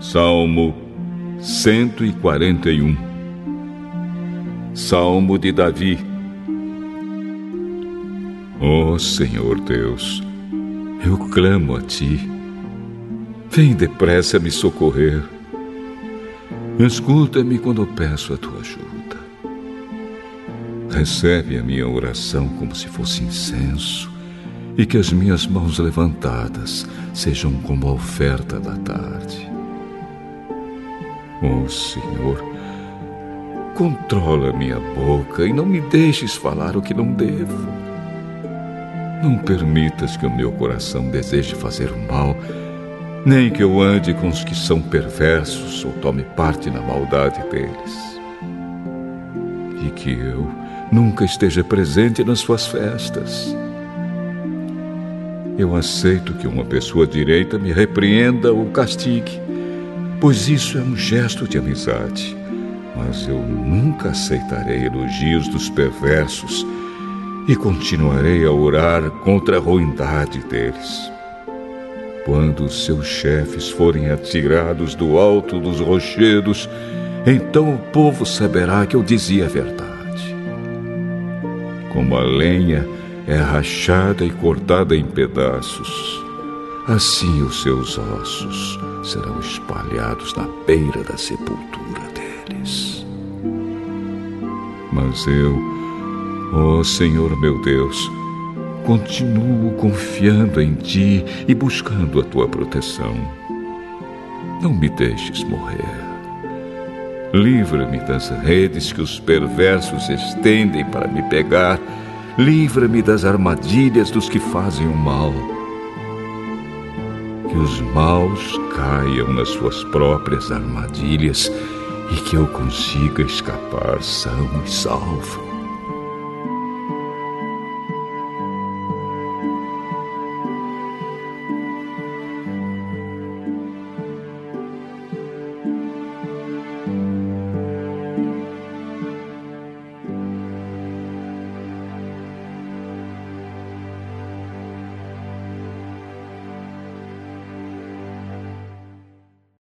Salmo 141 Salmo de Davi Ó oh, Senhor Deus, eu clamo a Ti. Vem depressa me socorrer. Escuta-me quando peço a Tua ajuda. Recebe a minha oração como se fosse incenso e que as minhas mãos levantadas sejam como a oferta da tarde. Oh, Senhor, controla minha boca e não me deixes falar o que não devo. Não permitas que o meu coração deseje fazer o mal, nem que eu ande com os que são perversos ou tome parte na maldade deles. E que eu nunca esteja presente nas suas festas. Eu aceito que uma pessoa direita me repreenda ou castigue pois isso é um gesto de amizade. Mas eu nunca aceitarei elogios dos perversos e continuarei a orar contra a ruindade deles. Quando seus chefes forem atirados do alto dos rochedos, então o povo saberá que eu dizia a verdade. Como a lenha é rachada e cortada em pedaços, assim os seus ossos serão espalhados na beira da sepultura deles. Mas eu, ó Senhor meu Deus, continuo confiando em Ti e buscando a Tua proteção. Não me deixes morrer. Livra-me das redes que os perversos estendem para me pegar. Livra-me das armadilhas dos que fazem o mal que os maus caiam nas suas próprias armadilhas e que eu consiga escapar são e salvo.